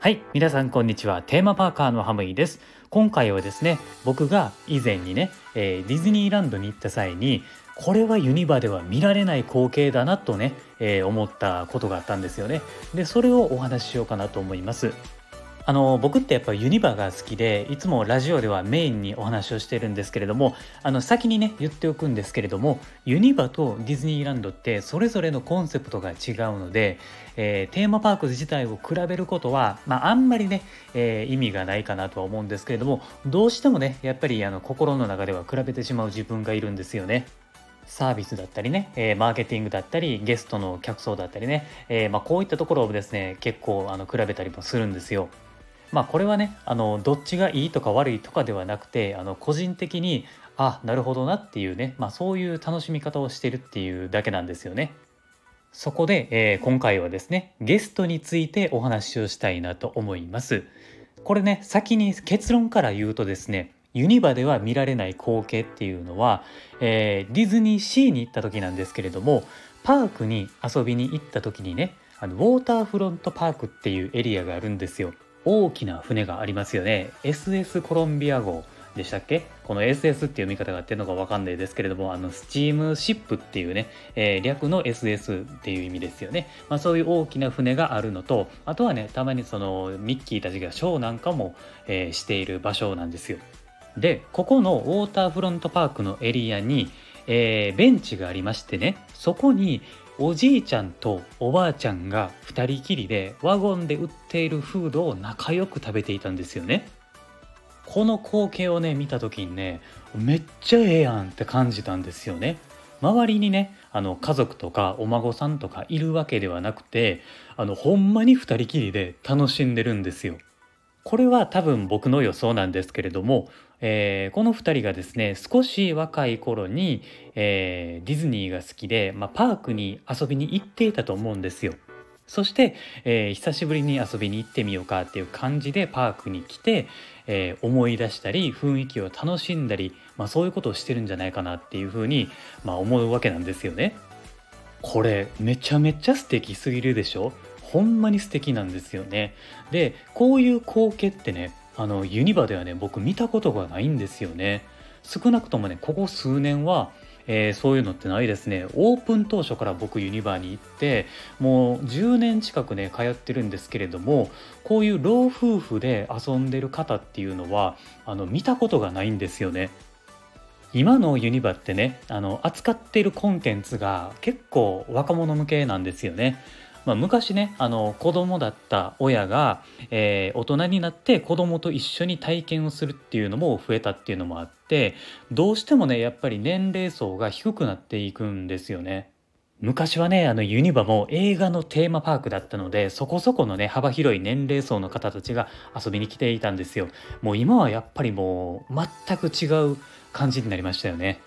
はい皆さんこんにちは。テーマパーカーのハムイです。今回はですね僕が以前にね、えー、ディズニーランドに行った際にこれはユニバでは見られない光景だなとね、えー、思ったことがあったんですよね。でそれをお話ししようかなと思います。あの僕ってやっぱユニバが好きでいつもラジオではメインにお話をしてるんですけれどもあの先にね言っておくんですけれどもユニバとディズニーランドってそれぞれのコンセプトが違うので、えー、テーマパーク自体を比べることは、まあ、あんまりね、えー、意味がないかなとは思うんですけれどもどうしてもねやっぱりあの心の中では比べてしまう自分がいるんですよね。サービスだったりね、えー、マーケティングだったりゲストの客層だったりね、えー、まあ、こういったところをですね結構あの比べたりもするんですよ。まあこれはねあのどっちがいいとか悪いとかではなくてあの個人的にあなるほどなっていうね、まあ、そういう楽しみ方をしてるっていうだけなんですよね。そこで、えー、今回はですねゲストについてお話をしたいなと思います。これね先に結論から言うとですねユニバでは見られない光景っていうのは、えー、ディズニーシーに行った時なんですけれどもパークに遊びに行った時にねあのウォーターフロントパークっていうエリアがあるんですよ。大きな船がありますよね。SS コロンビア号でしたっけ？この SS っていう見方があってるのかわかんないですけれどもあのスチームシップっていうね、えー、略の SS っていう意味ですよね、まあ、そういう大きな船があるのとあとはねたまにそのミッキーたちがショーなんかも、えー、している場所なんですよ。でここのウォーターフロントパークのエリアに、えー、ベンチがありましてねそこにおじいちゃんとおばあちゃんが2人きりでワゴンで売っているフードを仲良く食べていたんですよね。この光景をね見た時にねめっちゃええやんって感じたんですよね。周りにねあの家族とかお孫さんとかいるわけではなくてあのほんまに2人きりで楽しんでるんですよ。これは多分僕の予想なんですけれどもえー、この2人がですね少し若い頃に、えー、ディズニーが好きで、まあ、パークに遊びに行っていたと思うんですよ。そして、えー、久しぶりに遊びに行ってみようかっていう感じでパークに来て、え思い出したり雰囲気を楽しんだり、まあ、そういうことをしてるんじゃないかなっていうふうに、まあ、思うわけなんですよね。これめちゃめちゃ素敵すぎるでしょ？ほんまに素敵なんですよね。でこういう光景ってねあのユニバではね僕見たことがないんですよね。少なくともねここ数年はえー、そういうのってないですね。オープン当初から僕ユニバーに行ってもう10年近くね通ってるんですけれどもこういう老夫婦で遊んでる方っていうのはあの見たことがないんですよね。今のユニバってねあの扱っているコンテンツが結構若者向けなんですよね。まあ、昔ねあの子供だった親が、えー、大人になって子供と一緒に体験をするっていうのも増えたっていうのもあってどうしてもねやっぱり年齢層が低くなっていくんですよね。昔はねあのユニバも映画のテーマパークだったのでそこそこのね幅広い年齢層の方たちが遊びに来ていたんですよ。もう今はやっぱりもう全く違う感じになりましたよね。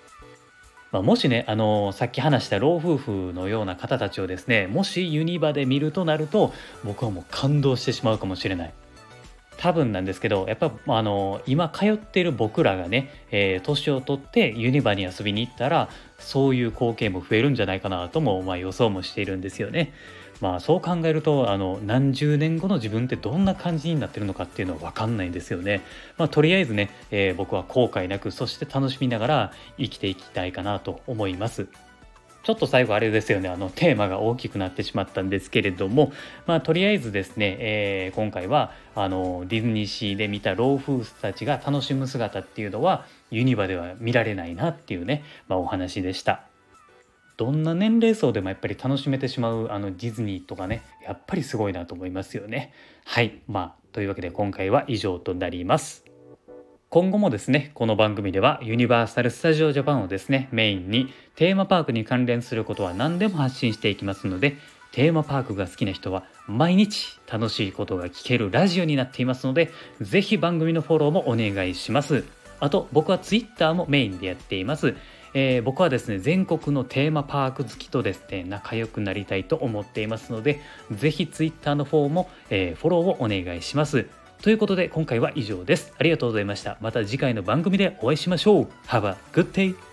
まあ、もしね、あのー、さっき話した老夫婦のような方たちをですねもしユニバで見るとなると僕はもう感動してしまうかもしれない多分なんですけどやっぱあのー、今通っている僕らがね、えー、年を取ってユニバに遊びに行ったらそういう光景も増えるんじゃないかなとも、まあ、予想もしているんですよね。まあそう考えるとあの何十年後の自分ってどんな感じになってるのかっていうのは分かんないんですよね。まあとりあえずね、えー、僕は後悔なくそして楽しみながら生きていきたいかなと思います。ちょっと最後あれですよねあのテーマが大きくなってしまったんですけれどもまあとりあえずですね、えー、今回はあのディズニーシーで見た老夫婦たちが楽しむ姿っていうのはユニバでは見られないなっていうね、まあ、お話でした。どんな年齢層でもやっぱり楽しめてしまうあのディズニーとかねやっぱりすごいなと思いますよね。はいまあというわけで今回は以上となります。今後もですねこの番組ではユニバーサル・スタジオ・ジャパンをですねメインにテーマパークに関連することは何でも発信していきますのでテーマパークが好きな人は毎日楽しいことが聞けるラジオになっていますので是非番組のフォローもお願いします。あと僕は Twitter もメインでやっています。えー、僕はですね全国のテーマパーク好きとですね仲良くなりたいと思っていますので是非 Twitter の方も、えー、フォローをお願いします。ということで今回は以上です。ありがとうございました。また次回の番組でお会いしましょう。Have a good day!